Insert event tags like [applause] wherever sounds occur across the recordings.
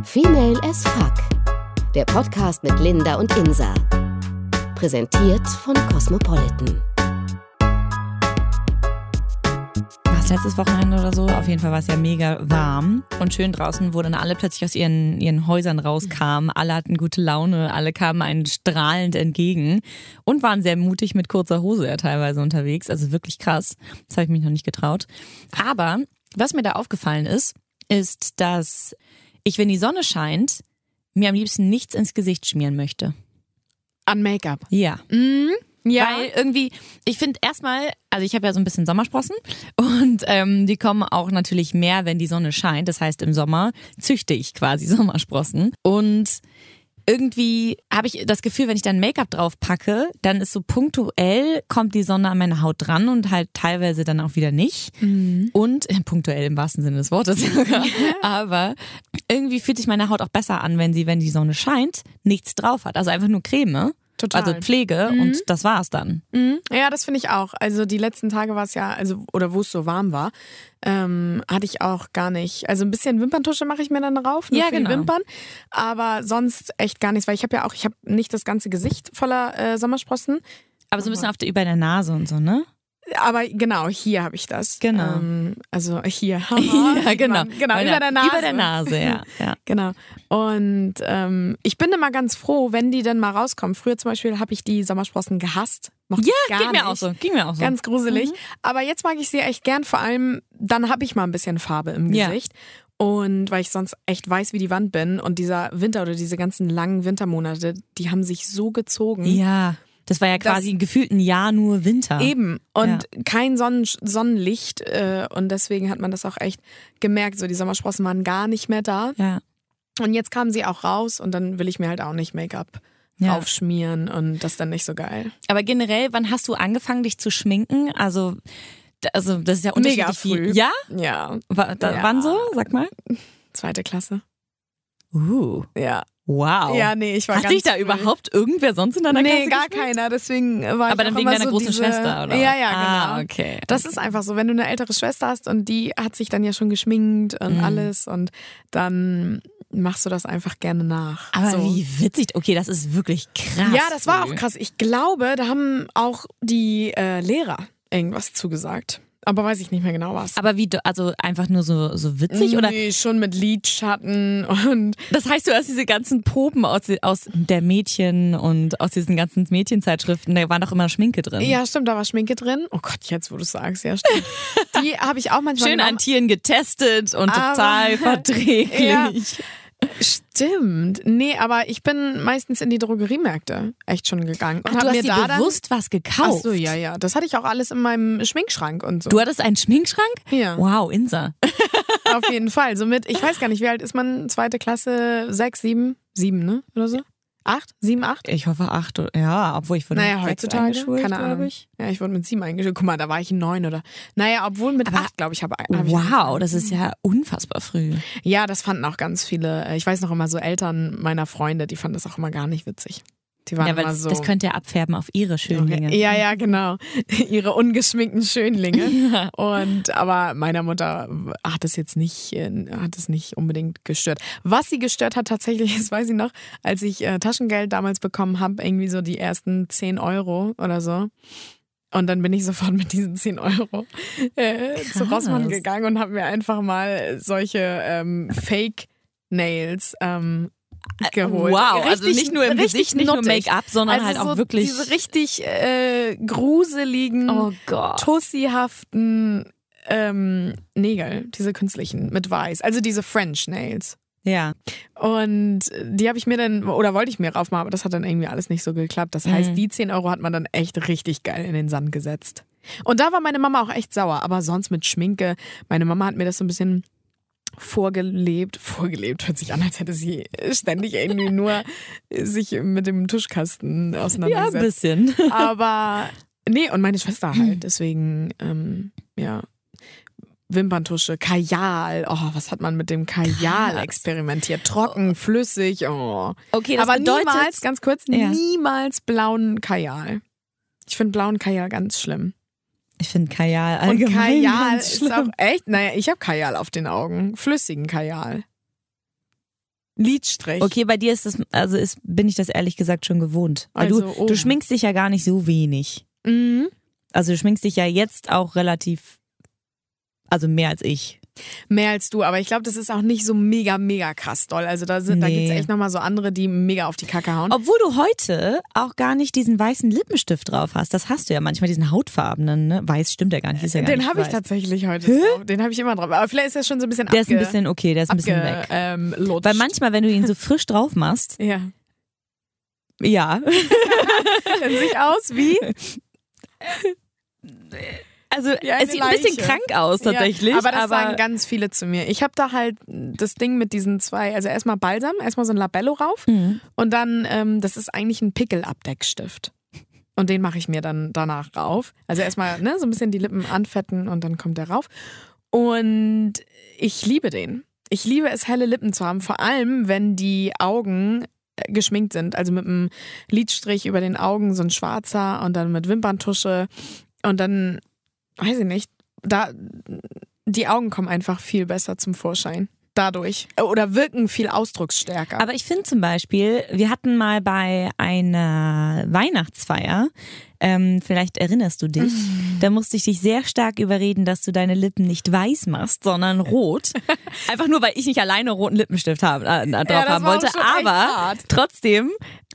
Female as Fuck. Der Podcast mit Linda und Insa. Präsentiert von Cosmopolitan. Was letztes Wochenende oder so? Auf jeden Fall war es ja mega warm und schön draußen, wo dann alle plötzlich aus ihren, ihren Häusern rauskamen. Alle hatten gute Laune, alle kamen einen strahlend entgegen und waren sehr mutig mit kurzer Hose ja teilweise unterwegs. Also wirklich krass. Das habe ich mich noch nicht getraut. Aber was mir da aufgefallen ist, ist, dass ich, wenn die Sonne scheint, mir am liebsten nichts ins Gesicht schmieren möchte. An Make-up. Ja. Mhm. Ja. Weil irgendwie, ich finde erstmal, also ich habe ja so ein bisschen Sommersprossen und ähm, die kommen auch natürlich mehr, wenn die Sonne scheint. Das heißt, im Sommer züchte ich quasi [laughs] Sommersprossen. Und irgendwie habe ich das Gefühl, wenn ich dann Make-up drauf packe, dann ist so punktuell kommt die Sonne an meine Haut dran und halt teilweise dann auch wieder nicht. Und äh, punktuell im wahrsten Sinne des Wortes sogar. [laughs] Aber irgendwie fühlt sich meine Haut auch besser an, wenn sie, wenn die Sonne scheint, nichts drauf hat. Also einfach nur Creme. Total. Also Pflege und das war's dann. Mhm. Ja, das finde ich auch. Also die letzten Tage war es ja, also oder wo es so warm war, ähm, hatte ich auch gar nicht. Also ein bisschen Wimperntusche mache ich mir dann drauf, nur Ja, für genau. die Wimpern, aber sonst echt gar nichts, weil ich habe ja auch, ich habe nicht das ganze Gesicht voller äh, Sommersprossen, Aber so ein bisschen auf der, über der Nase und so, ne? Aber genau hier habe ich das. Genau. Ähm, also hier. [laughs] [laughs] ja, genau. man. Genau Weil über da- der Nase. Über der Nase, ja. [laughs] ja. Genau. Und ähm, ich bin immer ganz froh, wenn die dann mal rauskommen. Früher zum Beispiel habe ich die Sommersprossen gehasst. Mochte gar Ging mir nicht. auch so. Ging mir auch so. Ganz gruselig. Aber jetzt mag ich sie echt gern. Vor allem, dann habe ich mal ein bisschen Farbe im Ja. Gesicht. Und weil ich sonst echt weiß wie die Wand bin. Und dieser Winter oder diese ganzen langen Wintermonate, die haben sich so gezogen. ja. Das war ja Das- quasi gefühlt ein Jahr nur Winter. Eben. Und kein Sonnen Sonnenlicht. Äh, und deswegen hat man das auch echt gemerkt. So, die Sommersprossen waren gar nicht mehr da. Ja. Und jetzt kamen sie auch raus. Und dann will ich mir halt auch nicht Make-up Ja. aufschmieren. Und das ist dann nicht so geil. Aber generell, wann hast du angefangen, dich zu schminken? Also, also das ist ja Mega unterschiedlich früh. viel. Ja? Ja. Da, Ja. Wann so? Sag mal. Zweite Klasse. Uh, Ja. Wow. Ja, nee, ich war Hat sich da früh. überhaupt irgendwer sonst in deiner Nee, Klasse gar geschminkt? keiner. Deswegen war ich Aber dann auch wegen deiner so großen diese, Schwester, oder? Ja, ja, genau. Ah, okay. Das ist einfach so, wenn du eine ältere Schwester hast und die hat sich dann ja schon geschminkt und Mhm. alles und dann machst du das einfach gerne nach. Aber so. wie witzig. Okay, das ist wirklich krass. Ja, das war auch krass. Ich glaube, da haben auch die äh, Lehrer irgendwas zugesagt. Aber weiß ich nicht mehr genau was. Aber wie, du- also einfach nur so, so witzig? Oder Nee, schon mit Lidschatten und Das heißt, du hast diese ganzen Proben aus, aus der Mädchen und aus diesen ganzen Mädchenzeitschriften, da war doch immer Schminke drin. ja, stimmt, da war Schminke drin. Oh Gott, jetzt wo du sagst, ja, stimmt. [laughs] Die habe ich auch manchmal Schön genommen. an Tieren getestet und Aber- [laughs] total verträglich. Ja. Stimmt. Nee, aber ich bin meistens in die Drogeriemärkte echt schon gegangen. Und Ach, hab du hast mir dir da bewusst was gekauft. Ach so, ja, ja. Das hatte ich auch alles in meinem Schminkschrank und so. Du hattest einen Schminkschrank? Ja. Wow, Insa. [laughs] Auf jeden Fall. Somit, ich weiß gar nicht, wie alt ist man? Zweite Klasse, sechs, sieben? Sieben, ne? Oder so? Acht? Sieben, acht? Ich hoffe acht. Ja, obwohl ich wurde Naja, mit heutzutage, eingeschult, keine Ahnung. Ich. Ja, ich wurde mit sieben eingeschult. Guck mal, da war ich neun oder. Naja, obwohl mit Aber- acht, glaube ich, habe hab ich Wow, angefangen. das ist ja unfassbar früh. Ja, das fanden auch ganz viele. äh, Ich weiß noch immer so Eltern meiner Freunde, die fanden das auch immer gar nicht witzig. Die waren Ja, das, so. das könnte ja abfärben auf ihre Schönlinge. Ja, ja, genau. [laughs] Ihre ungeschminkten Schönlinge. [laughs] Und aber meiner Mutter hat es jetzt nicht, äh, hat es nicht unbedingt gestört. Was sie gestört hat tatsächlich, [laughs] das weiß ich noch, als ich äh, Taschengeld damals bekommen habe, irgendwie so die ersten 10 Euro oder so. Und dann bin ich sofort mit diesen 10 Euro äh, zu. Rossmann gegangen und habe mir einfach mal solche ähm, Fake Nails ähm, geholt. Wow, also Richtig- nicht nur im Gesicht, nicht nur nuttig. Make-up, sondern Also halt auch so wirklich. Diese richtig äh, gruseligen, oh Gott. tussihaften ähm, Nägel, diese künstlichen mit weiß. Also diese French Nails. Ja. Und die habe ich mir dann, oder wollte ich mir raufmachen, aber das hat dann irgendwie alles nicht so geklappt. Das heißt, Mhm. die 10 Euro hat man dann echt richtig geil in den Sand gesetzt. Und da war meine Mama auch echt sauer, aber sonst mit Schminke. Meine Mama hat mir das so ein bisschen vorgelebt. Vorgelebt hört sich an, als hätte sie ständig irgendwie nur sich mit dem Tuschkasten Ja, ein auseinandergesetzt. bisschen. Aber nee, und meine Schwester [laughs] halt. Deswegen, ähm, ja. Wimperntusche, Kajal. Oh, was hat man mit dem Kajal Krass. experimentiert? Trocken, flüssig. Oh. Okay, das Aber bedeutet, niemals, ganz kurz, Ja. niemals blauen Kajal. Ich finde blauen Kajal ganz schlimm. Ich finde Kajal Und allgemein Kajal ganz ist auch echt, naja, ich habe Kajal auf den Augen. Flüssigen Kajal. Lidstrich. Okay, bei dir ist das, also ist, bin ich das ehrlich gesagt schon gewohnt. Weil Also du, oben. du schminkst dich ja gar nicht so wenig. Mhm. Also du schminkst dich ja jetzt auch relativ, also mehr als ich. Mehr als du, aber ich glaube, das ist auch nicht so mega, mega krass doll. Also da, sind, da Nee. gibt es echt nochmal so andere, die mega auf die Kacke hauen. Obwohl du heute auch gar nicht diesen weißen Lippenstift drauf hast. Das hast du ja manchmal, diesen hautfarbenen, ne? Weiß stimmt ja gar nicht. Ist ja gar Den habe ich tatsächlich heute drauf. Den habe ich immer drauf. Aber vielleicht ist er schon so ein bisschen Der ist ein bisschen okay, der ist ein bisschen weg. Ähm. Weil manchmal, wenn du ihn so frisch drauf machst, Ja. ja. [laughs] Dann sieht aus wie. [laughs] Also es sieht ein bisschen Leiche. krank aus tatsächlich. Ja, aber das aber sagen ganz viele zu mir. Ich habe da halt das Ding mit diesen zwei, also erstmal Balsam, erstmal so ein Labello rauf Mhm. und dann, ähm, das ist eigentlich ein Pickelabdeckstift. Und den mache ich mir dann danach rauf. Also erstmal ne, so ein bisschen die Lippen anfetten und dann kommt der rauf. Und ich liebe den. Ich liebe es, helle Lippen zu haben, vor allem wenn die Augen äh, geschminkt sind. Also mit einem Lidstrich über den Augen, so ein schwarzer und dann mit Wimperntusche. Und dann, weiß ich nicht, da die Augen kommen einfach viel besser zum Vorschein. Dadurch. Oder wirken viel ausdrucksstärker. Aber ich finde zum Beispiel, wir hatten mal bei einer Weihnachtsfeier, ähm, vielleicht erinnerst du dich, Mhm. da musste ich dich sehr stark überreden, dass du deine Lippen nicht weiß machst, sondern [laughs] rot. Einfach nur, weil ich nicht alleine roten Lippenstift haben, äh, drauf das haben wollte. Aber hart. trotzdem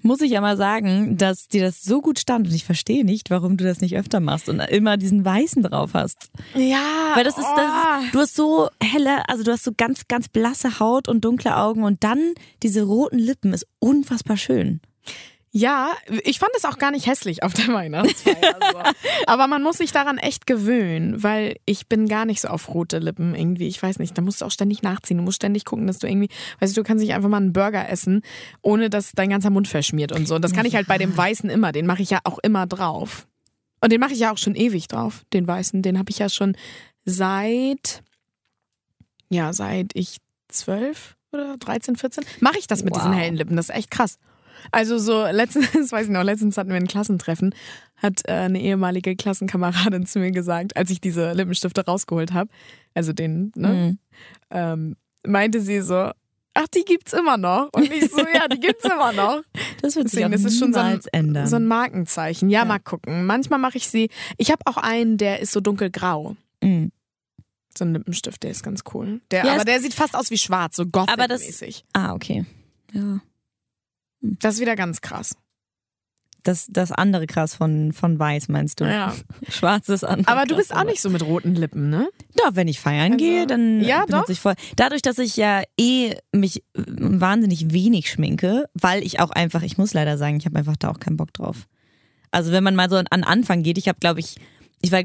muss ich ja mal sagen, dass dir das so gut stand und ich verstehe nicht, warum du das nicht öfter machst und immer diesen weißen drauf hast. ja, Weil das ist, das oh. ist, du hast so helle, also du hast so ganz, ganz blasse Haut und dunkle Augen und dann diese roten Lippen ist unfassbar schön. Ja, ich fand es auch gar nicht hässlich auf der Weihnachtsfeier. so. [laughs] Aber man muss sich daran echt gewöhnen, weil ich bin gar nicht so auf rote Lippen irgendwie. Ich weiß nicht, da musst du auch ständig nachziehen. Du musst ständig gucken, dass du irgendwie, weißt du, du kannst nicht einfach mal einen Burger essen, ohne dass dein ganzer Mund verschmiert und so. Und das kann ich halt bei dem Weißen immer. Den mache ich ja auch immer drauf. Und den mache ich ja auch schon ewig drauf, den Weißen. Den habe ich ja schon seit, ja, seit ich zwölf oder 13, 14, mache ich das mit Wow. diesen hellen Lippen. Das ist echt krass. Also so letztens, [laughs] weiß ich noch, letztens hatten wir ein Klassentreffen, hat äh, eine ehemalige Klassenkameradin zu mir gesagt, als ich diese Lippenstifte rausgeholt habe, also den, ne, Mhm. ähm, meinte sie so, ach, die gibt's immer noch. Und ich so, ja, die gibt's immer noch. [laughs] Das wird sich Deswegen, auch das ist schon so ein, ändern. so ein Markenzeichen. Ja, mal gucken. Manchmal mache ich sie, ich habe auch einen, der ist so dunkelgrau. Mhm. So ein Lippenstift, der ist ganz cool. Der, Ja, aber der sieht fast aus wie schwarz, so Aber das- Gothic-mäßig. Ah, okay. Ja. Das ist wieder ganz krass. Das, das andere krass von, von weiß, meinst du? Ja. [laughs] Schwarzes andere. Aber du bist auch nicht so mit roten Lippen, ne? Doch, wenn ich feiern Also, gehe, dann ja, benutze doch. ich voll. Dadurch, dass ich ja eh mich wahnsinnig wenig schminke, weil ich auch einfach, ich muss leider sagen, ich habe einfach da auch keinen Bock drauf. Also wenn man mal so an Anfang geht, ich habe, glaube ich, ich war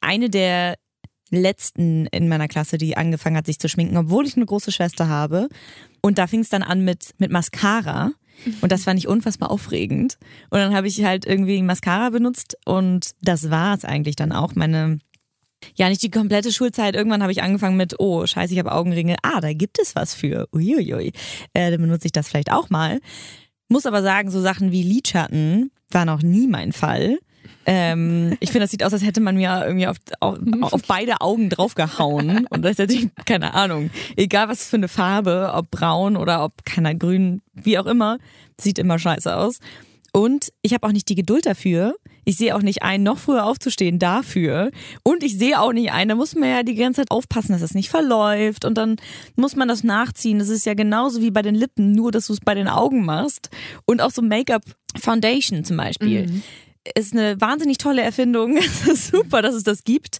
eine der letzten in meiner Klasse, die angefangen hat, sich zu schminken, obwohl ich eine große Schwester habe. Und da fing es dann an mit, mit Mascara. Und das fand ich unfassbar aufregend. Und dann habe ich halt irgendwie Mascara benutzt und das war es eigentlich dann auch. Meine ja, nicht die komplette Schulzeit. Irgendwann habe ich angefangen mit, oh, scheiße, ich habe Augenringe. Ah, da gibt es was für. Uiuiui. Äh, dann benutze ich das vielleicht auch mal. Muss aber sagen, so Sachen wie Lidschatten waren auch nie mein Fall. Ähm, ich finde, das sieht aus, als hätte man mir irgendwie auf, auf, auf beide Augen draufgehauen. Und das ist natürlich, keine Ahnung, egal was für eine Farbe, ob braun oder ob, keiner grün, wie auch immer, sieht immer scheiße aus. Und ich habe auch nicht die Geduld dafür. Ich sehe auch nicht ein, noch früher aufzustehen dafür. Und ich sehe auch nicht ein, da muss man ja die ganze Zeit aufpassen, dass das nicht verläuft. Und dann muss man das nachziehen. Das ist ja genauso wie bei den Lippen, nur dass du es bei den Augen machst. Und auch so Make-up Foundation zum Beispiel. Ist eine wahnsinnig tolle Erfindung. [laughs] Es ist super, dass es das gibt.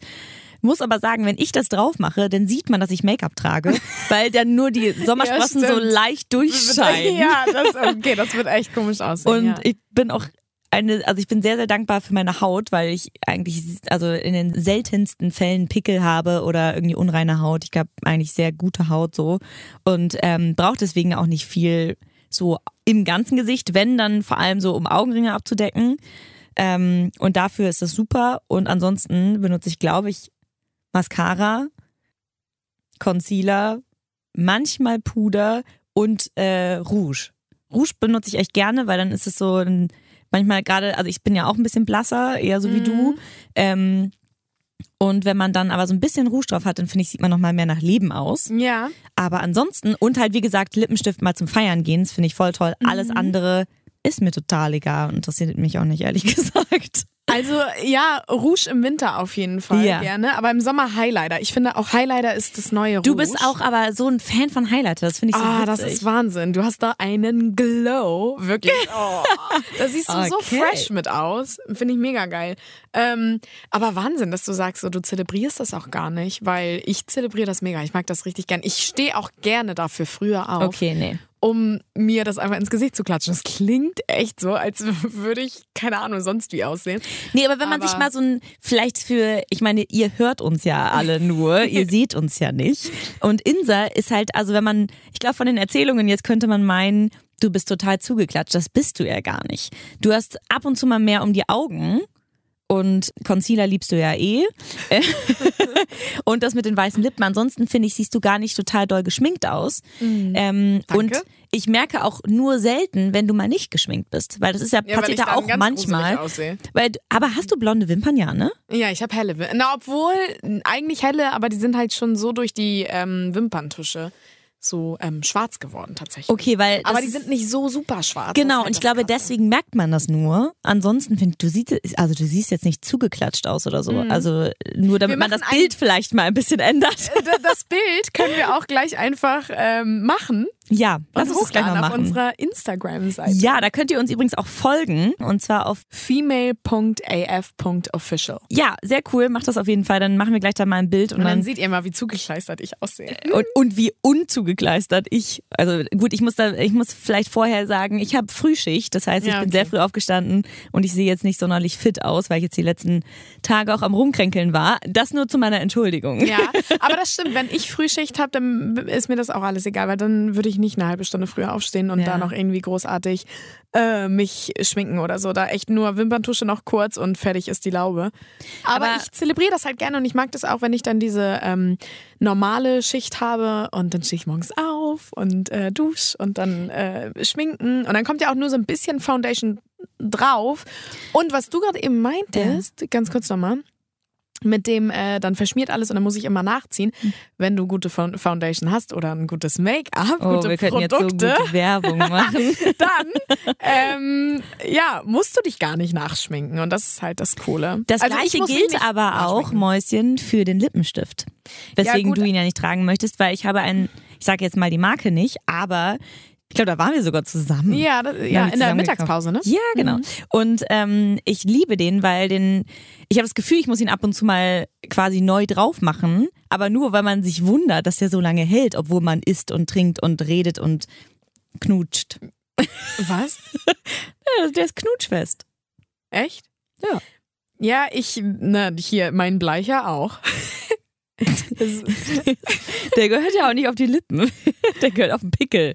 Muss aber sagen, wenn ich das drauf mache, dann sieht man, dass ich Make-up trage, [laughs] weil dann nur die Sommersprossen Ja, so leicht durchscheinen. Ja, das, okay, das wird echt komisch aussehen. Und ja. ich bin auch eine, also ich bin sehr, sehr dankbar für meine Haut, weil ich eigentlich, also in den seltensten Fällen Pickel habe oder irgendwie unreine Haut. Ich habe eigentlich sehr gute Haut so und ähm, brauche deswegen auch nicht viel so im ganzen Gesicht, wenn dann vor allem so um Augenringe abzudecken. Ähm, und dafür ist das super. Und ansonsten benutze ich, glaube ich, Mascara, Concealer, manchmal Puder und äh, Rouge. Rouge benutze ich echt gerne, weil dann ist es so ein, manchmal gerade, also ich bin ja auch ein bisschen blasser, eher so wie Mhm. du. Ähm, Und wenn man dann aber so ein bisschen Rouge drauf hat, dann finde ich, sieht man noch mal mehr nach Leben aus. Ja. Aber ansonsten, und halt wie gesagt, Lippenstift mal zum Feiern gehen, das finde ich voll toll. Alles Mhm. andere ist mir total egal interessiert mich auch nicht, ehrlich [laughs] gesagt. Also ja, Rouge im Winter auf jeden Fall Ja. gerne, aber im Sommer Highlighter. Ich finde auch Highlighter ist das neue Rouge. Du bist auch aber so ein Fan von Highlighter, das finde ich so Ah, witzig. das ist Wahnsinn. Du hast da einen Glow. Wirklich. Oh. Da siehst du so Okay. fresh mit aus. Finde ich mega geil. Ähm, aber Wahnsinn, dass du sagst, so, du zelebrierst das auch gar nicht, weil ich zelebriere das mega. Ich mag das richtig gern. Ich stehe auch gerne dafür früher auf, Okay, nee. Um mir das einfach ins Gesicht zu klatschen. Das klingt echt so, als würde ich, keine Ahnung, sonst wie aussehen. Nee, aber wenn man Aber- sich mal so ein, vielleicht für, ich meine, ihr hört uns ja alle nur, [laughs] ihr seht uns ja nicht. Und Insa ist halt, also wenn man, ich glaube von den Erzählungen jetzt könnte man meinen, du bist total zugeklatscht. Das bist du ja gar nicht. Du hast ab und zu mal mehr um die Augen. Und Concealer liebst du ja eh. [laughs] und das mit den weißen Lippen. Ansonsten finde ich, siehst du gar nicht total doll geschminkt aus. Ähm, Danke. und ich merke auch nur selten, wenn du mal nicht geschminkt bist. Weil das ist ja, Ja, passiert ja auch manchmal. Weil, aber hast du blonde Wimpern, ja, ne? Ja, ich habe helle Wimpern. Na, obwohl, eigentlich helle, aber die sind halt schon so durch die ähm, Wimperntusche so ähm, schwarz geworden tatsächlich. Okay, weil. Aber die sind nicht so super schwarz. Genau, halt und ich glaube, Krasse. deswegen merkt man das nur. Ansonsten finde du siehst, also du siehst jetzt nicht zugeklatscht aus oder so. Also nur damit Mhm. Man das Bild vielleicht mal ein bisschen ändert. [laughs] Das Bild können wir auch gleich einfach ähm, machen Ja, lass uns das gleich mal hochladen auf machen. unserer Instagram-Seite. Ja, da könnt ihr uns übrigens auch folgen. Und zwar auf, female.af.official. ja, sehr cool, macht das auf jeden Fall. Dann machen wir gleich da mal ein Bild und, Und dann dann. seht ihr mal, wie zugekleistert ich aussehe. Und, und wie unzugekleistert ich. Also gut, ich muss da, ich muss vielleicht vorher sagen, ich habe Frühschicht. Das heißt, ich Ja, bin okay. sehr früh aufgestanden und ich sehe jetzt nicht sonderlich fit aus, weil ich jetzt die letzten Tage auch am Rumkränkeln war. Das nur zu meiner Entschuldigung. Ja, [laughs] aber das stimmt. Wenn ich Frühschicht habe, dann ist mir das auch alles egal, weil dann würde ich nicht eine halbe Stunde früher aufstehen und Ja. da noch irgendwie großartig äh, mich schminken oder so. Da echt nur Wimperntusche noch kurz und fertig ist die Laube. Aber, Aber- ich zelebriere das halt gerne und ich mag das auch, wenn ich dann diese ähm, normale Schicht habe und dann stehe ich morgens auf und äh, dusch und dann äh, schminken und dann kommt ja auch nur so ein bisschen Foundation drauf. Und was du gerade eben meintest, ganz kurz nochmal, mit dem dann dann verschmiert alles und dann muss ich immer nachziehen, wenn du gute Fo- Foundation hast oder ein gutes Make-up, Oh, gute wir könnten jetzt so Produkte, gute Werbung [laughs] machen. dann ähm, ja, musst du dich gar nicht nachschminken und das ist halt das Coole. Das Also ich gleiche gilt aber auch. Mäuschen, für den Lippenstift. Weswegen gut. du ihn ja nicht tragen möchtest, weil ich habe einen, ich sage jetzt mal die Marke nicht, aber ich glaube, da waren wir sogar zusammen. Ja, das, ja in der Mittagspause, ne? Ja, genau. Und ähm, ich liebe den, weil den, ich habe das Gefühl, ich muss ihn ab und zu mal quasi neu drauf machen, aber nur, weil man sich wundert, dass der so lange hält, obwohl man isst und trinkt und redet und knutscht. [laughs] Was? [laughs] Ja, der ist knutschfest. Echt? Ja. Ja, ich, na, hier, mein Bleicher auch. [laughs] [laughs] Der gehört ja auch nicht auf die Lippen. [laughs] Der gehört auf den Pickel.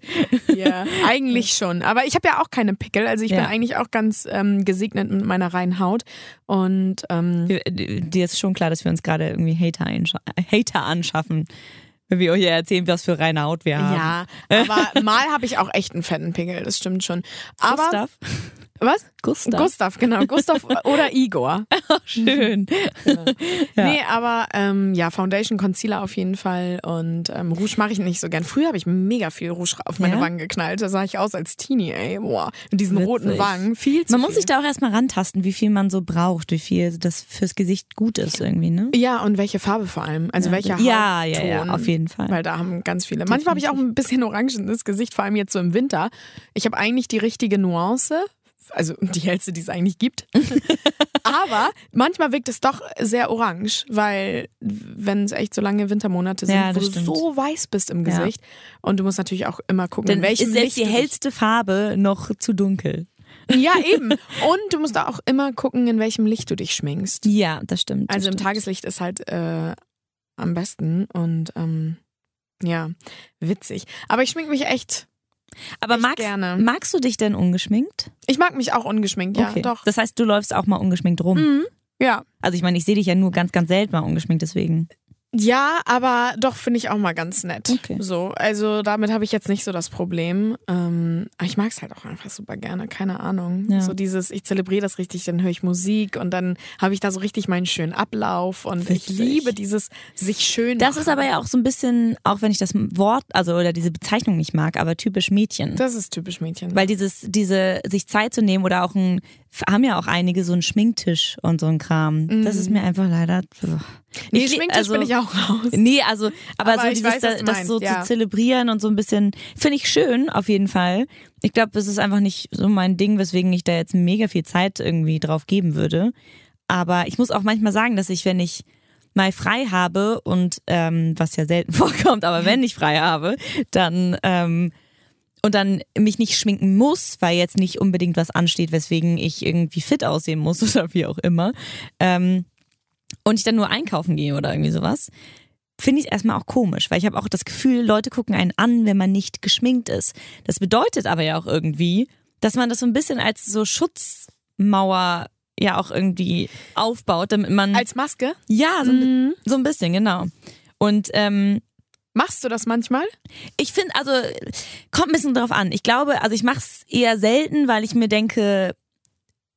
Ja, eigentlich schon. Aber ich habe ja auch keine Pickel. Also ich Ja. bin eigentlich auch ganz ähm, gesegnet mit meiner reinen Haut. Und ähm, Wir- Dir ist schon klar, dass wir uns gerade irgendwie Hater, Hater anschaffen, wenn wir euch ja erzählen, was für reine Haut wir haben. ja, aber [laughs] mal habe ich auch echt einen fetten Pickel. Das stimmt schon. Aber Gustav. Was? Gustav. Gustav, genau. Gustav [laughs] oder Igor. [laughs] Schön. [laughs] Ja. Nee, aber ähm, ja, Foundation, Concealer auf jeden Fall. Und ähm, Rouge mache ich nicht so gern. Früher habe ich mega viel Rouge auf meine Ja? Wangen geknallt. Da sah ich aus als Teenie, ey. Boah, mit diesen Witzig. roten Wangen. Viel zu Man viel. muss sich da auch erstmal rantasten, wie viel man so braucht, wie viel das fürs Gesicht gut ist irgendwie, ne? Ja, und welche Farbe vor allem. Also welcher ja, Hautton. ja, ja, auf jeden Fall. Weil da haben ganz viele. Manchmal habe ich auch ein bisschen orangenes Gesicht, vor allem jetzt so im Winter. Ich habe eigentlich die richtige Nuance. Also die hellste, die es eigentlich gibt. [laughs] Aber manchmal wirkt es doch sehr orange, weil wenn es echt so lange Wintermonate sind, Ja, wo das du stimmt. so weiß bist im Ja. Gesicht. Und du musst natürlich auch immer gucken, Dann in welchem ist selbst Licht die hellste Farbe noch zu dunkel. Ja, eben. Und du musst auch immer gucken, in welchem Licht du dich schminkst. Ja, das stimmt. Das Also im stimmt. Tageslicht ist halt äh, am besten und ähm, ja, witzig. Aber ich schmink mich echt. Aber echt magst, gerne. magst du dich denn ungeschminkt? Ich mag mich auch ungeschminkt, ja, okay. doch. Das heißt, du läufst auch mal ungeschminkt rum. Mhm. Ja. Also ich meine, ich sehe dich ja nur ganz, ganz selten mal ungeschminkt, deswegen. Ja, aber doch finde ich auch mal ganz nett. Okay. So, also damit habe ich jetzt nicht so das Problem. Ähm, aber ich mag es halt auch einfach super gerne, keine Ahnung. Ja. So dieses, ich zelebriere das richtig, dann höre ich Musik und dann habe ich da so richtig meinen schönen Ablauf und ich Witzig. liebe dieses sich schön Das machen. ist aber ja auch so ein bisschen, auch wenn ich das Wort, also oder diese Bezeichnung nicht mag, aber typisch Mädchen. Das ist typisch Mädchen. Weil dieses, diese, sich Zeit zu nehmen oder auch ein, haben ja auch einige so einen Schminktisch und so ein Kram. Das ist mir einfach leider. Mhm. nee, Ich- Schminktisch also- bin ich auch raus. Nee, also, aber, Aber so dieses, weiß, das meinst, so ja. zu zelebrieren und so ein bisschen, finde ich schön, auf jeden Fall. Ich glaube, das ist einfach nicht so mein Ding, weswegen ich da jetzt mega viel Zeit irgendwie drauf geben würde. Aber ich muss auch manchmal sagen, dass ich, wenn ich mal frei habe und ähm, was ja selten [laughs] vorkommt, aber wenn ich frei habe, dann ähm, und dann mich nicht schminken muss, weil jetzt nicht unbedingt was ansteht, weswegen ich irgendwie fit aussehen muss [laughs] oder wie auch immer, ähm, und ich dann nur einkaufen gehe oder irgendwie sowas, finde ich es erstmal auch komisch, weil ich habe auch das Gefühl, Leute gucken einen an, wenn man nicht geschminkt ist. Das bedeutet aber ja auch irgendwie, dass man das so ein bisschen als so Schutzmauer ja auch irgendwie aufbaut, damit man Als Maske? ja so, ein- so ein bisschen genau. Und ähm, Machst du das manchmal? ich finde, also kommt ein bisschen drauf an. Ich glaube, also ich mache es eher selten, weil ich mir denke,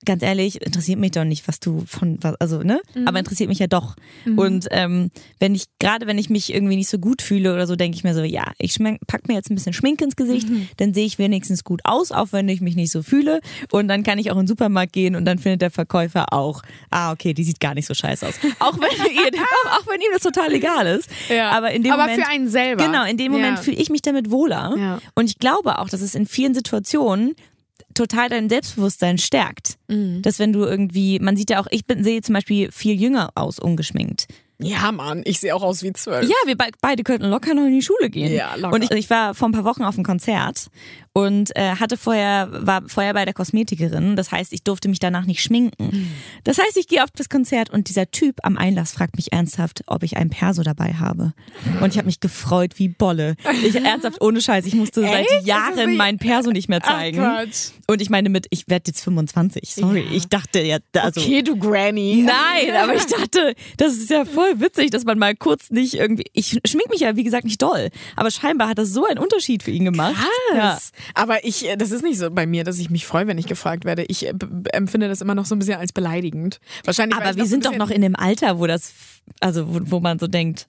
ganz ehrlich, interessiert mich doch nicht, was du von, was- also ne, aber interessiert mich ja doch. Und ähm, wenn ich gerade, wenn ich mich irgendwie nicht so gut fühle oder so, denke ich mir so, ja, ich pack mir jetzt ein bisschen Schminke ins Gesicht, dann sehe ich wenigstens gut aus, auch wenn ich mich nicht so fühle. Und dann kann ich auch in den Supermarkt gehen und dann findet der Verkäufer auch, ah okay, die sieht gar nicht so scheiße aus. [laughs] Auch wenn ihr, auch, auch wenn ihm das total egal ist. Aber in dem Aber Moment, für einen selber. Genau, in dem Moment Ja. fühle ich mich damit wohler. Ja. Und ich glaube auch, dass es in vielen Situationen total dein Selbstbewusstsein stärkt. Mhm. Dass wenn du irgendwie, man sieht ja auch, ich bin, sehe zum Beispiel viel jünger aus, ungeschminkt. Ja, Mann, ich sehe auch aus wie zwölf. Ja, wir be beide könnten locker noch in die Schule gehen. Ja, locker. Und ich, ich war vor ein paar Wochen auf einem Konzert und äh, hatte vorher, war vorher bei der Kosmetikerin. Das heißt, ich durfte mich danach nicht schminken. Mhm. Das heißt, ich gehe auf das Konzert und dieser Typ am Einlass fragt mich ernsthaft, ob ich ein Perso dabei habe. Und ich habe mich gefreut wie Bolle. Ich ernsthaft ohne Scheiß, ich musste Echt? seit Jahren mein Perso nicht mehr Ach, zeigen. Quatsch. und ich meine mit, ich werde jetzt 25. Sorry, Ja. ich dachte ja, also okay, du Granny. Nein, [laughs] aber ich dachte, das ist ja voll witzig, dass man mal kurz nicht irgendwie. Ich schmink mich ja, wie gesagt, nicht doll. Aber scheinbar hat das so einen Unterschied für ihn gemacht. Ja. Aber ich, äh, das ist nicht so bei mir, dass ich mich freue, wenn ich gefragt werde. Ich äh, empfinde das immer noch so ein bisschen als beleidigend. Wahrscheinlich. Aber wir sind doch noch in dem Alter, wo das, also wo, wo man so denkt,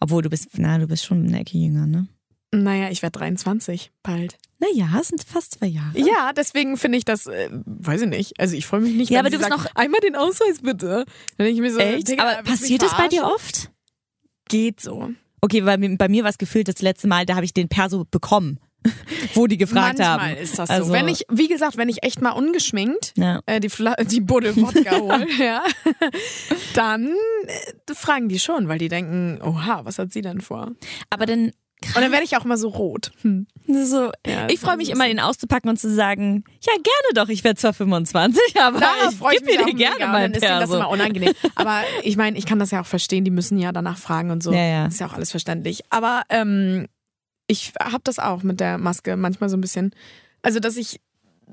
obwohl du bist, na, du bist schon eine Ecke jünger, ne? Naja, ich werde 23 bald. Naja, es sind fast zwei Jahre. Ja, deswegen finde ich das, äh, weiß ich nicht. Also ich freue mich nicht, Ja, aber du bist sagt, einmal den Ausweis bitte. Dann denke ich mir so, Echt? Digga, Aber passiert das bei dir oft? Geht so. Okay, weil bei mir war es gefühlt das letzte Mal, da habe ich den Perso bekommen, [laughs] wo die gefragt Manchmal haben. ist das Also- so. Wenn ich, wie gesagt, wenn ich echt mal ungeschminkt Ja. äh, die, Fla die Buddel Wodka [laughs] hole, ja, [laughs] dann äh, fragen die schon, weil die denken, oha, was hat sie denn vor? Aber dann, Und dann werde ich auch immer so rot. Hm. so, Ja, ich freue mich immer, den auszupacken und zu sagen, ja, gerne doch, ich werde zwar 25, aber Darauf ich freue gebe mir auch dir gerne mega. mal dann ist denen das immer unangenehm. Aber ich meine, ich kann das ja auch verstehen, die müssen ja danach fragen und so. Ja, ja. Ist ja auch alles verständlich. Aber ähm, ich habe das auch mit der Maske manchmal so ein bisschen. Also, dass ich,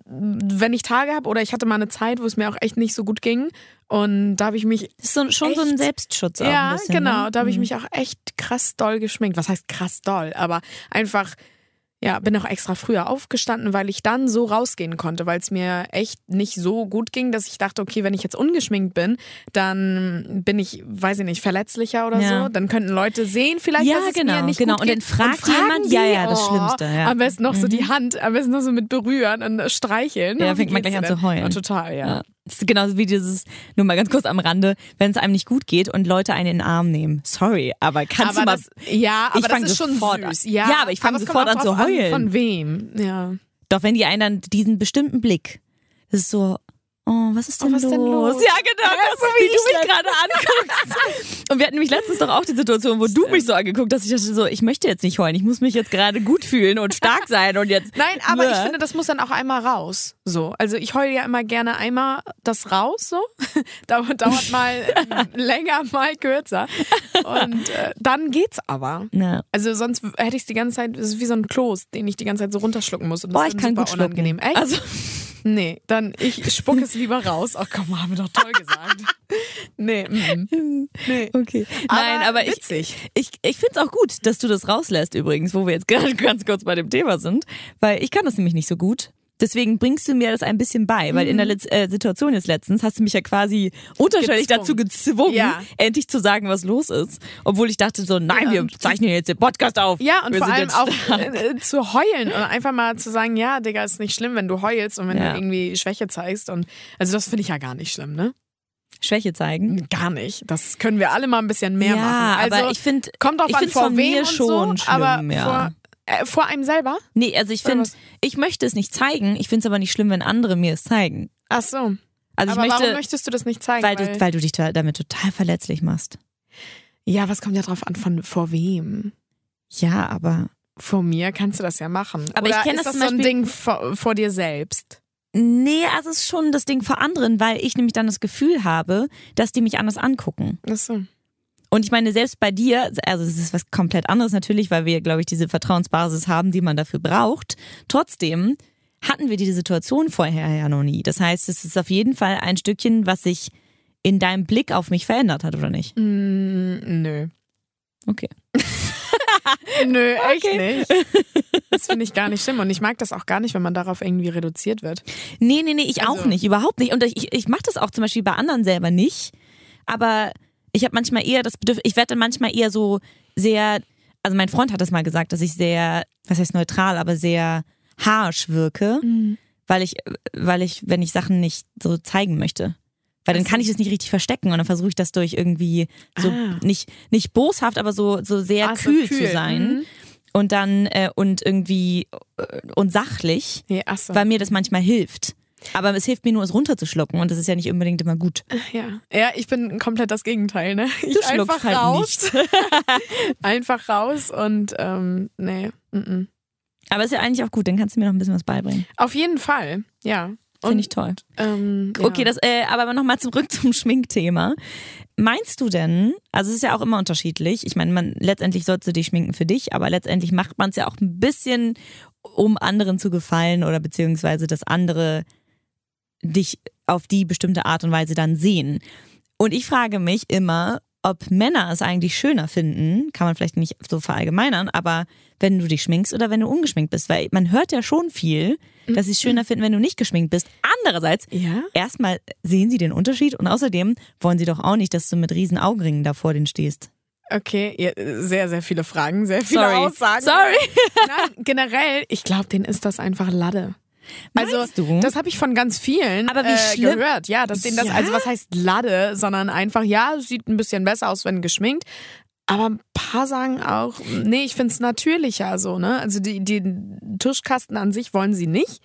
wenn ich Tage habe oder ich hatte mal eine Zeit, wo es mir auch echt nicht so gut ging und da habe ich mich Das ist so, schon so ein Echt? Selbstschutz auch ja, bisschen. genau. Ne? Da habe ich Mhm. mich auch echt krass doll geschminkt. Was heißt krass doll? Aber einfach, ja, bin auch extra früher aufgestanden, weil ich dann so rausgehen konnte, weil es mir echt nicht so gut ging, dass ich dachte, okay, wenn ich jetzt ungeschminkt bin, dann bin ich, weiß ich nicht, verletzlicher oder Ja. so. Dann könnten Leute sehen, vielleicht, Ja, dass es genau, mir nicht genau. gut Und dann geht. fragt fragen jemand, die, ja, ja, das oh, Schlimmste, ja. Am besten noch so Mhm. die Hand, am besten noch so mit berühren und streicheln. Ja, fängt man gleich an zu heulen. Ja, total, ja. Ja. Das ist genauso wie dieses, nur mal ganz kurz am Rande, wenn es einem nicht gut geht und Leute einen in den Arm nehmen. Sorry, aber kannst aber du mal. das, ja, aber Ich das ist schon sofort an. süß. Ja, aber ich fang es kommt sofort an zu heulen. Von wem? Ja. Doch wenn die einen dann diesen bestimmten Blick, das ist so, oh, was ist denn, Oh, was los? denn los? Ja, genau, das, so wie, du ich mich gerade anguckst. Und wir hatten nämlich letztens doch auch die Situation, wo du mich so angeguckt hast, ich dachte so, ich möchte jetzt nicht heulen, ich muss mich jetzt gerade gut fühlen und stark [laughs] sein und jetzt. Nein, aber Ja. ich finde, das muss dann auch einmal raus. So, also ich heule ja immer gerne einmal das raus, so. [laughs] dauert, dauert mal äh, [laughs] länger, mal kürzer. Und äh, dann geht's aber. Ja. Also sonst hätte ich es die ganze Zeit, es ist wie so ein Kloß, den ich die ganze Zeit so runterschlucken muss. Und das Boah, ist ich dann kann super gut schlucken. unangenehm. Echt? Also, Nee, dann ich spucke es lieber raus. Ach komm, haben wir doch toll gesagt. Nee, mm, nee. Okay. Nein, aber ich, witzig. ich, ich finde es auch gut, dass du das rauslässt übrigens, wo wir jetzt gerade [laughs] ganz kurz bei dem Thema sind, weil ich kann das nämlich nicht so gut. Deswegen bringst du mir das ein bisschen bei, weil in der Letz äh, Situation jetzt letztens hast du mich ja quasi unterschwellig dazu gezwungen, Ja. endlich zu sagen, was los ist. Obwohl ich dachte so, nein, wir zeichnen jetzt den Podcast auf. Ja, und wir vor allem auch äh, äh, zu heulen und einfach mal zu sagen, ja, Digga, ist nicht schlimm, wenn du heulst und wenn Ja. du irgendwie Schwäche zeigst. Und also das finde ich ja gar nicht schlimm, ne? Schwäche zeigen. Gar nicht. Das können wir alle mal ein bisschen mehr ja, machen. Also aber ich finde, kommt drauf ich an, vor von wem mir schon so, schlimm, aber ja. vor, äh, vor einem selber? nee, also ich finde, ich möchte es nicht zeigen, ich finde es aber nicht schlimm, wenn andere mir es zeigen. Ach so. Also aber ich möchte, warum möchtest du das nicht zeigen? weil, du, weil du dich da- damit total verletzlich machst. ja, was kommt ja drauf an, von vor wem? Ja, aber Vor mir kannst du das ja machen. Aber ich Oder kenn ist das das so ein Ding vor, vor dir selbst? nee, also es ist schon das Ding vor anderen, weil ich nämlich dann das Gefühl habe, dass die mich anders angucken. Ach so. Und ich meine, selbst bei dir, also es ist was komplett anderes natürlich, weil wir, glaube ich, diese Vertrauensbasis haben, die man dafür braucht. Trotzdem hatten wir diese Situation vorher ja noch nie. Das heißt, es ist auf jeden Fall ein Stückchen, was sich in deinem Blick auf mich verändert hat, oder nicht? Mm, nö. Okay. [laughs] Nö, echt nicht. [laughs] Das finde ich gar nicht schlimm. Und ich mag das auch gar nicht, wenn man darauf irgendwie reduziert wird. Nee, nee, nee, ich auch Also- nicht, überhaupt nicht. Und ich, ich mache das auch zum Beispiel bei anderen selber nicht. Aber ich habe manchmal eher das Bedürfnis, ich werde dann manchmal eher so sehr, also mein Freund hat das mal gesagt, dass ich sehr, was heißt neutral, aber sehr harsh wirke, weil ich, weil ich, wenn ich Sachen nicht so zeigen möchte. Weil dann kann ich das nicht richtig verstecken und dann versuche ich das durch irgendwie so Ah. nicht, nicht boshaft, aber so, so sehr Ah, so kühl, kühl. zu sein. Mhm. Und dann, äh, und irgendwie, äh, und sachlich ach so. weil mir das manchmal hilft. Aber es hilft mir nur, es runterzuschlucken und das ist ja nicht unbedingt immer gut. ja. ja, ich bin komplett das Gegenteil. Ne? Ich Du einfach halt raus. [laughs] einfach raus und ähm, nee. mm, mm. Aber ist ja eigentlich auch gut, dann kannst du mir noch ein bisschen was beibringen. Auf jeden Fall, ja. Finde ich toll. ähm, ja. Okay, das, äh, aber nochmal zurück [laughs] zum Schminkthema. Meinst du denn, also es ist ja auch immer unterschiedlich, ich meine, man letztendlich sollst du dich schminken für dich, aber letztendlich macht man es ja auch ein bisschen, um anderen zu gefallen oder beziehungsweise, dass andere dich auf die bestimmte Art und Weise dann sehen. Und ich frage mich immer, ob Männer es eigentlich schöner finden, kann man vielleicht nicht so verallgemeinern, aber wenn du dich schminkst oder wenn du ungeschminkt bist, weil man hört ja schon viel, dass sie es schöner finden, wenn du nicht geschminkt bist. Andererseits, Ja? erstmal sehen sie den Unterschied und außerdem wollen sie doch auch nicht, dass du mit riesen Augenringen da vor denen stehst. Okay, sehr, sehr viele Fragen, sehr viele Sorry. Aussagen. Sorry. [laughs] Nein, generell, ich glaube, denen ist das einfach Lade. Also, Meinst du? das habe ich von ganz vielen Aber wie äh, gehört. Ja, dass denen das, Ja? also was heißt Lade, sondern einfach, ja, es sieht ein bisschen besser aus, wenn geschminkt. Aber ein paar sagen auch, nee, ich finde es natürlicher so, ne? Also die, den Tuschkasten an sich wollen sie nicht.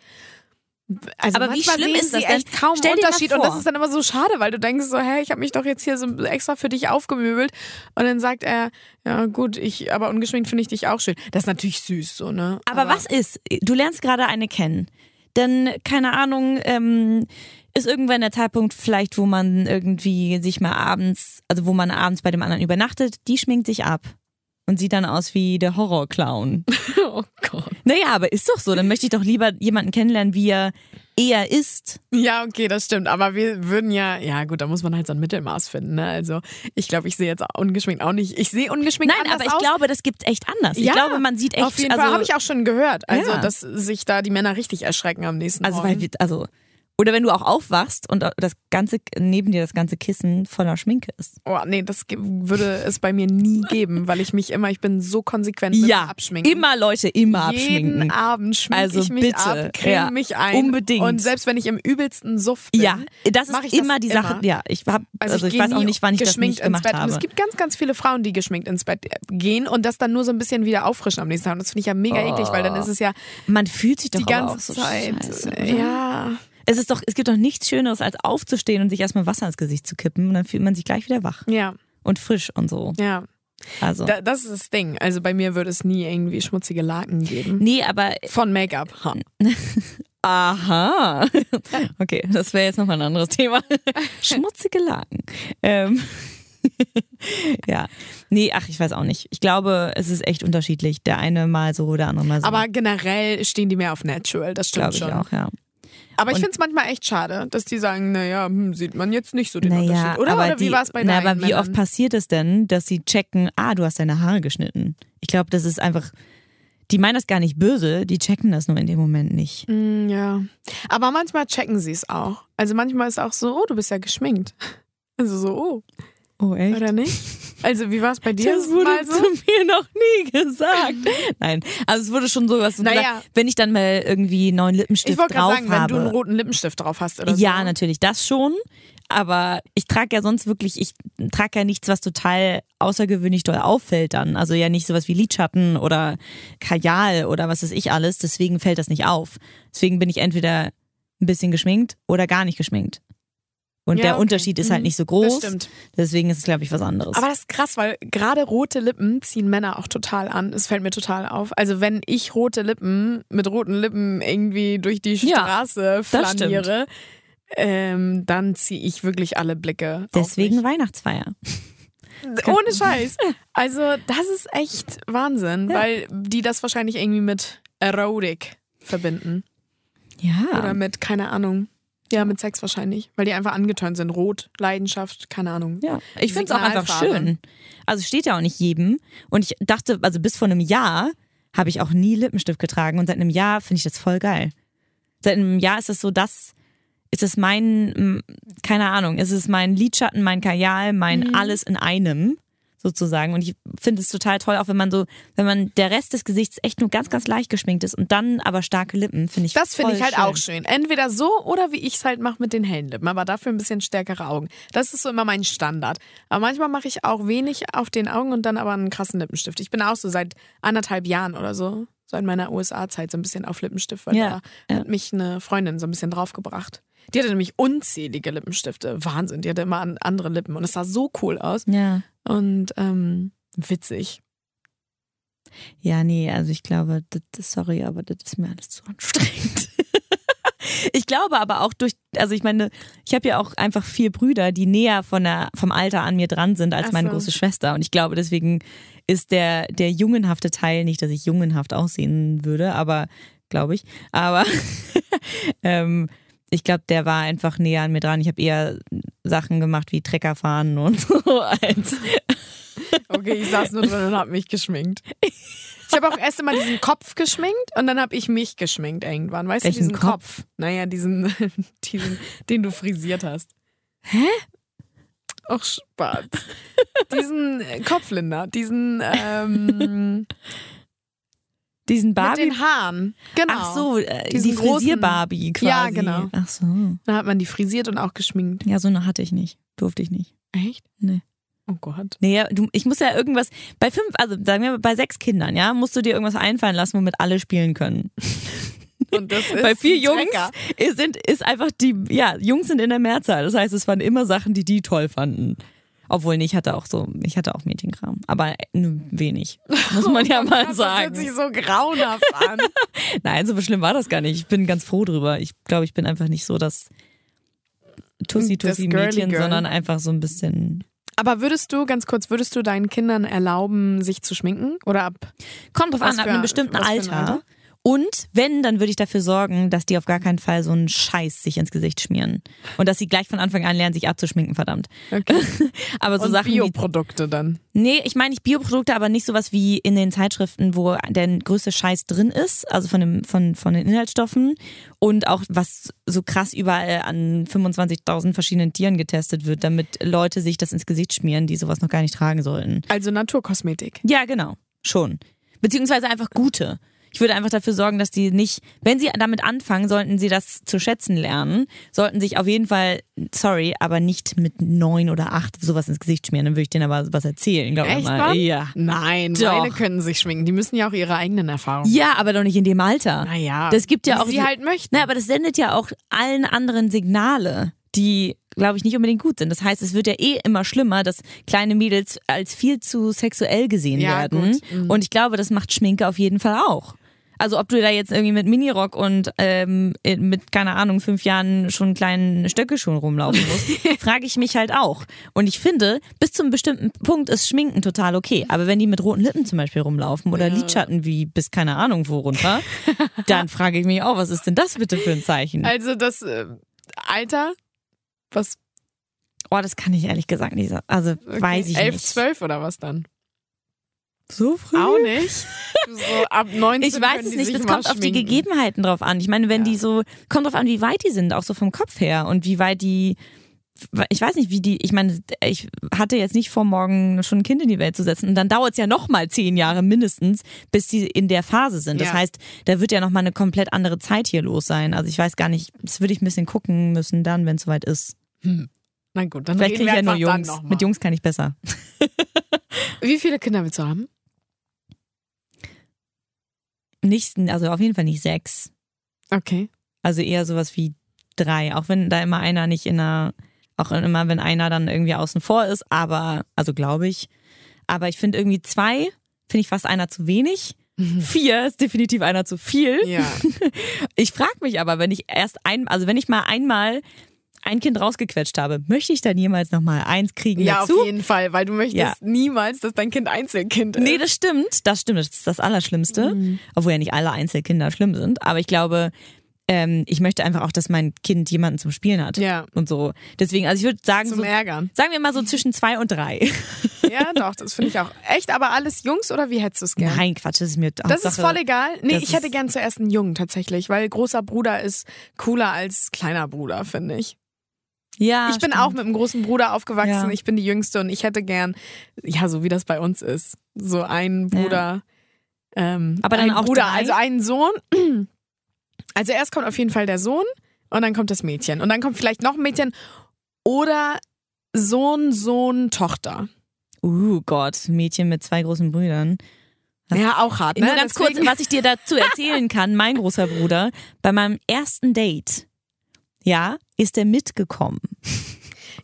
Also Aber wie schlimm ist das denn? echt kaum Stell Unterschied und das ist dann immer so schade, weil du denkst so, hey, ich habe mich doch jetzt hier so extra für dich aufgemöbelt und dann sagt er, ja gut, ich, aber ungeschminkt finde ich dich auch schön. Das ist natürlich süß so, ne? Aber, was ist, du lernst gerade eine kennen, dann, keine Ahnung, ähm, ist irgendwann der Zeitpunkt vielleicht, wo man irgendwie sich mal abends, also wo man abends bei dem anderen übernachtet, die schminkt sich ab und sieht dann aus wie der Horrorclown. [laughs] Oh Gott. Naja, aber ist doch so, dann möchte ich doch lieber jemanden kennenlernen, wie er eher ist. Ja, okay, das stimmt. Aber wir würden ja, ja gut, da muss man halt so ein Mittelmaß finden. Ne? Also ich glaube, ich sehe jetzt ungeschminkt auch nicht. Ich sehe ungeschminkt Nein, aber ich aus. glaube, das gibt's echt anders. Ich Ja, glaube, man sieht echt, Auf jeden also, Fall habe ich auch schon gehört. Also, Ja. dass sich da die Männer richtig erschrecken am nächsten also, Morgen. weil wir, also, oder wenn du auch aufwachst und das ganze, neben dir das ganze Kissen voller Schminke ist. Oh, nee, das würde es bei mir nie [laughs] geben, weil ich mich immer, ich bin so konsequent mit dem Abschminken. immer Leute, immer Jeden abschminken. Abend schminke Also ich mich bitte, ab, creme ja, mich ein. unbedingt. Und selbst wenn ich im übelsten Suff bin, Ja, das ist ich immer die Sache. immer. Ja, ich hab, also, ich, gehe weiß auch nicht, wann ich das geschminkt nicht gemacht ins Bett. habe. Und es gibt ganz, ganz viele Frauen, die geschminkt ins Bett gehen und das dann nur so ein bisschen wieder auffrischen am nächsten Tag. Und das finde ich ja mega eklig, weil dann ist es ja Man fühlt sich doch die ganze auch so Zeit. scheiße, oder? ja. Es ist doch, es gibt doch nichts Schöneres, als aufzustehen und sich erstmal Wasser ins Gesicht zu kippen und dann fühlt man sich gleich wieder wach Ja, und frisch und so. ja. Also. Da, das ist das Ding. Also bei mir würde es nie irgendwie schmutzige Laken geben. nee, aber Von Make-up. Ha. [laughs] aha. [laughs] Okay, das wäre jetzt nochmal ein anderes Thema. [laughs] Schmutzige Laken. Ähm. ja. Nee, ach, ich weiß auch nicht. Ich glaube, es ist echt unterschiedlich. Der eine mal so, der andere mal so. Aber generell stehen die mehr auf Natural, das stimmt glaube ich schon. auch, ja. Aber ich finde es manchmal echt schade, dass die sagen, naja, hm, sieht man jetzt nicht so den Naja, Unterschied. Oder, aber oder wie war es bei na, aber wie oft Männern? passiert es denn, dass sie checken, ah, du hast deine Haare geschnitten? Ich glaube, das ist einfach, die meinen das gar nicht böse, die checken das nur in dem Moment nicht. Mm, Ja. Aber manchmal checken sie es auch. Also manchmal ist auch so, oh, du bist ja geschminkt. [laughs] Also so, oh, Oh, echt? oder nicht? Also wie war es bei dir? Das wurde so? zu mir noch nie gesagt. [laughs] Nein, also es wurde schon so was. Naja. gesagt, wenn ich dann mal irgendwie einen neuen Lippenstift Ich wollte drauf gerade sagen, wenn habe. du einen roten Lippenstift drauf hast oder so. ja, natürlich, das schon. Aber ich trage ja sonst wirklich, ich trage ja nichts, was total außergewöhnlich doll auffällt dann. Also ja nicht sowas wie Lidschatten oder Kajal oder was weiß ich alles. Deswegen fällt das nicht auf. Deswegen bin ich entweder ein bisschen geschminkt oder gar nicht geschminkt. Und Ja, der okay. Unterschied ist halt Mhm. nicht so groß. Das stimmt. Deswegen ist es, glaube ich, was anderes. Aber das ist krass, weil gerade rote Lippen ziehen Männer auch total an. Es fällt mir total auf. Also wenn ich rote Lippen mit roten Lippen irgendwie durch die Ja, Straße stimmt. flaniere, ähm, dann ziehe ich wirklich alle Blicke. Deswegen Weihnachtsfeier. [laughs] Ohne Scheiß. [laughs] Also das ist echt Wahnsinn, Ja. weil die das wahrscheinlich irgendwie mit Erotik verbinden. Ja. Oder mit, keine Ahnung. Ja, mit Sex wahrscheinlich. Weil die einfach angetönt sind. Rot, Leidenschaft, keine Ahnung. Ja, ich finde es auch einfach schön. Also steht ja auch nicht jedem. Und ich dachte, also bis vor einem Jahr habe ich auch nie Lippenstift getragen und seit einem Jahr finde ich das voll geil. Seit einem Jahr ist es so, das ist es mein, keine Ahnung, ist es mein Lidschatten, mein Kajal, mein Mhm. alles in einem sozusagen. Und ich finde es total toll, auch wenn man so, wenn man der Rest des Gesichts echt nur ganz, ganz leicht geschminkt ist und dann aber starke Lippen, finde ich Das finde ich halt schön. auch schön. Entweder so oder wie ich es halt mache mit den hellen Lippen, aber dafür ein bisschen stärkere Augen. Das ist so immer mein Standard. Aber manchmal mache ich auch wenig auf den Augen und dann aber einen krassen Lippenstift. Ich bin auch so seit anderthalb Jahren oder so, seit meiner USA-Zeit so ein bisschen auf Lippenstift, weil Ja, da ja. hat mich eine Freundin so ein bisschen draufgebracht. Die hatte nämlich unzählige Lippenstifte. Wahnsinn, die hatte immer an- andere Lippen und es sah so cool aus Ja. und ähm, witzig. Ja, nee, also ich glaube, das, sorry, aber das ist mir alles zu anstrengend. [laughs] ich glaube aber auch durch, also ich meine, ich habe ja auch einfach vier Brüder, die näher von der, vom Alter an mir dran sind als Ach meine so. große Schwester. Und ich glaube, deswegen ist der, der jungenhafte Teil, nicht, dass ich jungenhaft aussehen würde, aber glaube ich. Aber [laughs] ähm, ich glaube, der war einfach näher an mir dran. Ich habe eher Sachen gemacht wie Trecker fahren und [laughs] so als [laughs] Okay, ich saß nur drin und habe mich geschminkt. Ich habe auch erst immer diesen Kopf geschminkt und dann habe ich mich geschminkt irgendwann. Weißt Welchen du, diesen Kopf? Kopf? Naja, diesen, [laughs] diesen, den du frisiert hast. Hä? Ach, Spaß. diesen äh, Kopflinder, diesen ähm, diesen mit Barbie. den Haaren. Genau. Ach so, äh, die Frisier-Barbie quasi. Ja, genau. Ach so. Dann hat man die frisiert und auch geschminkt. Ja, so eine hatte ich nicht. Durfte ich nicht. Echt? Nee. Oh Gott. Nee, du, ich muss ja irgendwas, bei fünf, also sagen wir mal, bei sechs Kindern, ja, musst du dir irgendwas einfallen lassen, womit alle spielen können. [laughs] Und das ist bei vier Jungs sind, ist einfach die, ja, Jungs sind in der Mehrzahl. Das heißt, es waren immer Sachen, die die toll fanden. Obwohl, nee, ich hatte auch so, ich hatte auch Mädchenkram. Aber nur wenig. Muss man ja [laughs] mal Das hört sagen. sich so grauenhaft an. [laughs] Nein, so schlimm war das gar nicht. Ich bin ganz froh drüber. Ich glaube, ich bin einfach nicht so das Das Tussi-Tussi-Mädchen, sondern einfach so ein bisschen. Aber würdest du, ganz kurz, würdest du deinen Kindern erlauben, sich zu schminken? Oder ab? Kommt drauf an, ab einem bestimmten ein Alter. Alter? Und wenn, dann würde ich dafür sorgen, dass die auf gar keinen Fall so einen Scheiß sich ins Gesicht schmieren. Und dass sie gleich von Anfang an lernen, sich abzuschminken, verdammt. Okay. [laughs] Aber so Und Sachen wie Bioprodukte dann. Nee, ich meine nicht Bioprodukte, aber nicht sowas wie in den Zeitschriften, wo der größte Scheiß drin ist, also von, dem, von, von den Inhaltsstoffen und auch was so krass überall an 25.000 verschiedenen Tieren getestet wird, damit Leute sich das ins Gesicht schmieren, die sowas noch gar nicht tragen sollten. Also Naturkosmetik. Ja, genau, schon. Beziehungsweise einfach gute. Ich würde einfach dafür sorgen, dass die nicht, wenn sie damit anfangen, sollten sie das zu schätzen lernen, sollten sich auf jeden Fall, sorry, aber nicht mit neun oder acht sowas ins Gesicht schmieren. Dann würde ich denen aber was erzählen, glaube ich mal. Ja. Nein, Doch. meine können sich schminken. Die müssen ja auch ihre eigenen Erfahrungen. Ja, aber doch nicht in dem Alter. Naja. Das gibt ja auch sie halt möchten. Na, aber das sendet ja auch allen anderen Signale, die, glaube ich, nicht unbedingt gut sind. Das heißt, es wird ja eh immer schlimmer, dass kleine Mädels als viel zu sexuell gesehen Ja, werden. gut. Mhm. Und ich glaube, das macht Schminke auf jeden Fall auch. Also ob du da jetzt irgendwie mit Minirock und ähm, mit, keine Ahnung, fünf Jahren schon einen kleinen Stöckelschuhen rumlaufen musst, [laughs] frage ich mich halt auch. Und ich finde, bis zu einem bestimmten Punkt ist Schminken total okay. Aber wenn die mit roten Lippen zum Beispiel rumlaufen oder Ja. Lidschatten wie bis keine Ahnung wo runter, dann [laughs] frage ich mich auch, was ist denn das bitte für ein Zeichen? Also das äh, Alter, was Oh, das kann ich ehrlich gesagt nicht sagen. Also okay, weiß ich 11, nicht. 12 oder was dann? So früh? Auch nicht. So ab 19 Ich weiß es nicht, das kommt auf die. Gegebenheiten drauf an. Ich meine, wenn Ja. die so, kommt drauf an, wie weit die sind, auch so vom Kopf her und wie weit die, ich weiß nicht, wie die, ich meine, ich hatte jetzt nicht vor, morgen schon ein Kind in die Welt zu setzen und dann dauert es ja nochmal zehn Jahre mindestens, bis die in der Phase sind. Das Ja. heißt, da wird ja nochmal eine komplett andere Zeit hier los sein. Also ich weiß gar nicht, das würde ich ein bisschen gucken müssen dann, wenn es soweit ist. Na gut, dann Vielleicht kriege ich ja nur Jungs. Mit Jungs kann ich besser. Wie viele Kinder willst du haben? Nicht, also auf jeden Fall nicht sechs. Okay. Also eher sowas wie drei, auch wenn da immer einer nicht in einer, auch immer wenn einer dann irgendwie außen vor ist, aber, also glaube ich. Aber ich finde irgendwie zwei, finde ich fast einer zu wenig. Vier ist definitiv einer zu viel. Ja. [laughs] Ich frage mich aber, wenn ich erst ein, also wenn ich mal einmal ein Kind rausgequetscht habe, möchte ich dann jemals nochmal eins kriegen ja, dazu? auf jeden Fall, weil du möchtest Ja. niemals, dass dein Kind Einzelkind ist. Nee, das stimmt. Das stimmt. Das ist das Allerschlimmste. Mhm. Obwohl ja nicht alle Einzelkinder schlimm sind. Aber ich glaube, ähm, ich möchte einfach auch, dass mein Kind jemanden zum Spielen hat. Ja. Und so. Deswegen, also ich würde sagen, Zum so, Ärgern. sagen wir mal so zwischen zwei und drei. Ja, doch, das finde ich auch. Echt, aber alles Jungs oder wie hättest du es gern? Nein, Quatsch, das ist mir Das ist voll egal. Nee, ich hätte gern zuerst einen Jungen tatsächlich, weil großer Bruder ist cooler als kleiner Bruder, finde ich. Ja, ich bin stimmt. auch mit einem großen Bruder aufgewachsen. Ja. Ich bin die Jüngste und ich hätte gern, ja, so wie das bei uns ist, so einen Bruder. Ähm, Aber dann ein auch Bruder, drei? also einen Sohn. [clears throat] Also erst kommt auf jeden Fall der Sohn und dann kommt das Mädchen und dann kommt vielleicht noch ein Mädchen oder Sohn, Sohn, Tochter. Uh Gott, Mädchen mit zwei großen Brüdern. Was- Ja, auch hart, ne? Nur ganz kurz, Deswegen- was ich dir dazu [laughs] erzählen kann, mein großer Bruder, bei meinem ersten Date, ja, ist er mitgekommen.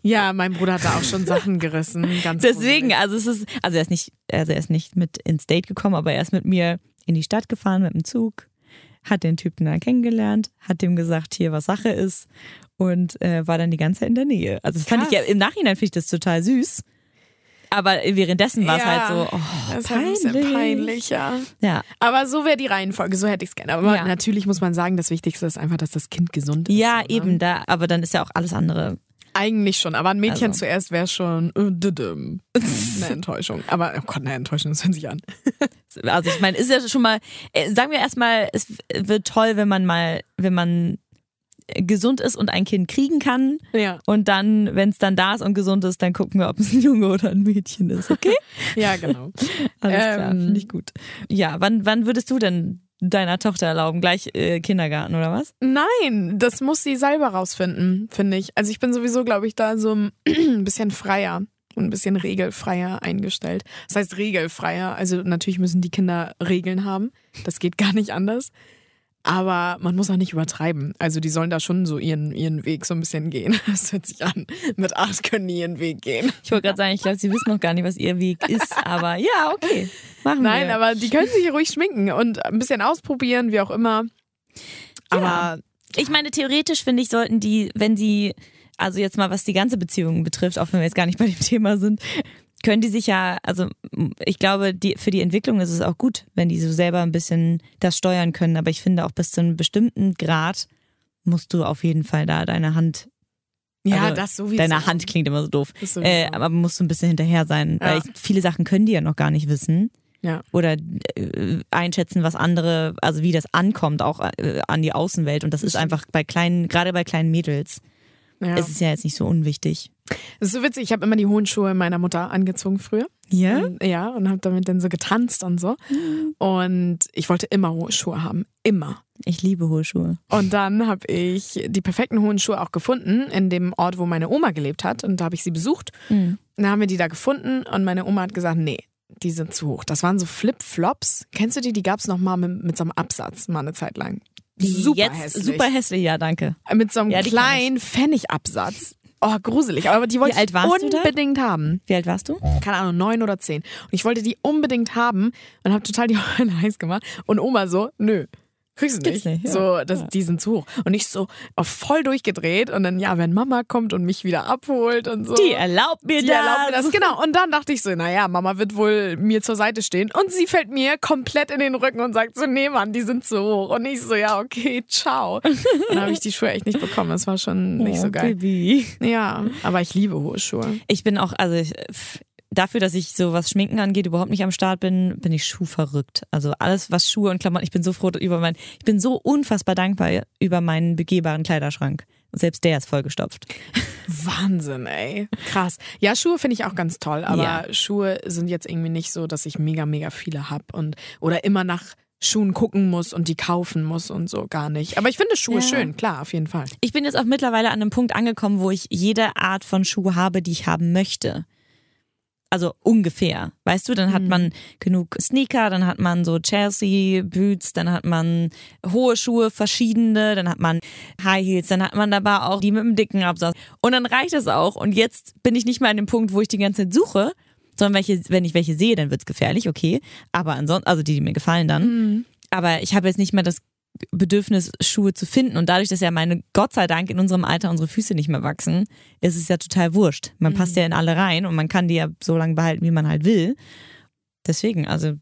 Ja, mein Bruder hat da auch schon Sachen gerissen. Ganz Deswegen, also es ist, also er ist nicht, also er ist nicht mit ins Date gekommen, aber er ist mit mir in die Stadt gefahren mit dem Zug, hat den Typen dann kennengelernt, hat dem gesagt, hier was Sache ist und äh, war dann die ganze Zeit in der Nähe. Also das fand ich ja im Nachhinein finde ich das total süß. Aber währenddessen war es Ja, halt so, oh, Das ist halt peinlich. peinlich, ja. Ja. Aber so wäre die Reihenfolge, so hätte ich es gerne. Aber Ja. natürlich muss man sagen, das Wichtigste ist einfach, dass das Kind gesund ist. Ja, so, ne? eben, da, aber dann ist ja auch alles andere. Eigentlich schon, aber ein Mädchen Also. zuerst wäre schon äh, düdüm. eine [laughs] Enttäuschung. Aber, oh Gott, eine Enttäuschung, das hört sich an. Also ich meine, ist ja schon mal, äh, sagen wir erstmal, es wird toll, wenn man mal, wenn man gesund ist und ein Kind kriegen kann. Ja, Und dann, wenn es dann da ist und gesund ist, dann gucken wir, ob es ein Junge oder ein Mädchen ist. Okay? [laughs] ja genau. [laughs] Alles klar, Ähm. finde ich gut. Ja, wann, wann würdest du denn deiner Tochter erlauben? Gleich äh, Kindergarten oder was? Nein, das muss sie selber rausfinden, finde ich. Also ich bin sowieso, glaube ich, da so ein [clears throat] bisschen freier und ein bisschen regelfreier eingestellt. Das heißt regelfreier. Also natürlich müssen die Kinder Regeln haben. Das geht gar nicht anders. Aber man muss auch nicht übertreiben. Also die sollen da schon so ihren, ihren Weg so ein bisschen gehen. [laughs] Das hört sich an. Mit acht können die ihren Weg gehen. Ich wollte gerade sagen, ich glaube, sie wissen noch gar nicht, was ihr Weg ist, aber ja, okay. Machen Nein, wir. aber die können sich ruhig schminken und ein bisschen ausprobieren, wie auch immer. Aber Ich meine, theoretisch finde ich, sollten die, wenn sie, also jetzt mal was die ganze Beziehung betrifft, auch wenn wir jetzt gar nicht bei dem Thema sind, können die sich ja, also ich glaube, die, für die Entwicklung ist es auch gut, wenn die so selber ein bisschen das steuern können. Aber ich finde auch bis zu einem bestimmten Grad musst du auf jeden Fall da deine Hand, ja, Also, das sowieso. deine Hand klingt immer so doof, äh, aber musst du ein bisschen hinterher sein, weil Ja. ich, viele Sachen können die ja noch gar nicht wissen. Ja. Oder äh, einschätzen, was andere, also wie das ankommt, auch äh, an die Außenwelt. Und das ist stimmt. einfach bei kleinen, gerade bei kleinen Mädels, ja. ist es ja jetzt nicht so unwichtig. Das ist so witzig, ich habe immer die hohen Schuhe meiner Mutter angezogen früher. Ja? Und, ja, und habe damit dann so getanzt und so. Und ich wollte immer hohe Schuhe haben. Immer. Ich liebe hohe Schuhe. Und dann habe ich die perfekten hohen Schuhe auch gefunden in dem Ort, wo meine Oma gelebt hat. Und da habe ich sie besucht. Und dann haben wir die da gefunden und meine Oma hat gesagt, nee, die sind zu hoch. Das waren so Flip-Flops. Kennst du die? Die gab es noch mal mit, mit so einem Absatz, mal eine Zeit lang. Super Jetzt hässlich. super hässlich, ja, danke. Mit so einem Ja, die kleinen Pfennigabsatz. Oh, gruselig. Aber die wollte ich unbedingt haben. Wie alt warst du? Keine Ahnung, neun oder zehn. Und ich wollte die unbedingt haben und habe total die [laughs] Ohren heiß gemacht. Und Oma so, nö. Kriegst du nicht. nicht, ja. So, das, die sind zu hoch. Und ich so auf voll durchgedreht und dann, ja, wenn Mama kommt und mich wieder abholt und so. Die erlaubt mir Die das. erlaubt mir das, genau. Und dann dachte ich so, naja, Mama wird wohl mir zur Seite stehen. Und sie fällt mir komplett in den Rücken und sagt so, nee, Mann, die sind zu hoch. Und ich so, ja, okay, ciao. Und dann habe ich die Schuhe echt nicht bekommen. Das war schon nicht so Oh, geil. Baby. Ja, aber ich liebe hohe Schuhe. Ich bin auch, also ich, dafür, dass ich so was Schminken angeht, überhaupt nicht am Start bin, bin ich schuhverrückt. Also alles, was Schuhe und Klamotten, ich bin so froh über mein, ich bin so unfassbar dankbar über meinen begehbaren Kleiderschrank. Und selbst der ist vollgestopft. Wahnsinn, ey. Krass. Ja, Schuhe finde ich auch ganz toll, aber Ja. Schuhe sind jetzt irgendwie nicht so, dass ich mega, mega viele habe und oder immer nach Schuhen gucken muss und die kaufen muss und so gar nicht. Aber ich finde Schuhe Ja. schön, klar, auf jeden Fall. Ich bin jetzt auch mittlerweile an einem Punkt angekommen, wo ich jede Art von Schuh habe, die ich haben möchte. Also ungefähr. Weißt du, dann hat man genug Sneaker, dann hat man so Chelsea Boots, dann hat man hohe Schuhe, verschiedene, dann hat man High Heels, dann hat man aber auch die mit dem dicken Absatz. Und dann reicht das auch. Und jetzt bin ich nicht mehr an dem Punkt, wo ich die ganze Zeit suche, sondern welche, wenn ich welche sehe, dann wird's gefährlich, okay. Aber ansonsten, also die, die mir gefallen dann. Aber ich habe jetzt nicht mehr das Bedürfnis, Schuhe zu finden. Und dadurch, dass ja meine, Gott sei Dank, in unserem Alter unsere Füße nicht mehr wachsen, ist es ja total wurscht. Man passt ja in alle rein und man kann die ja so lange behalten, wie man halt will. Deswegen, also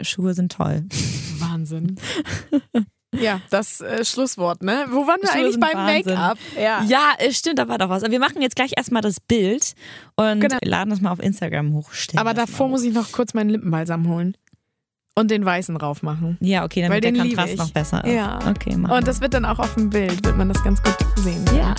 Schuhe sind toll. [laughs] Wahnsinn. [laughs] ja, das äh, Schlusswort, ne? Wo waren wir Schuhe eigentlich beim. Make-up? Ja. Ja, stimmt, da war doch was. Wir machen jetzt gleich erstmal das Bild und Genau. laden das mal auf Instagram hoch. Aber davor muss ich noch kurz meinen Lippenbalsam holen. Und den weißen drauf machen. hoch. Ja, okay, Weil damit der den liebe Kontrast noch besser ist. Ja. Okay, Und das wird dann auch auf dem Bild, wird man das ganz gut sehen. mal.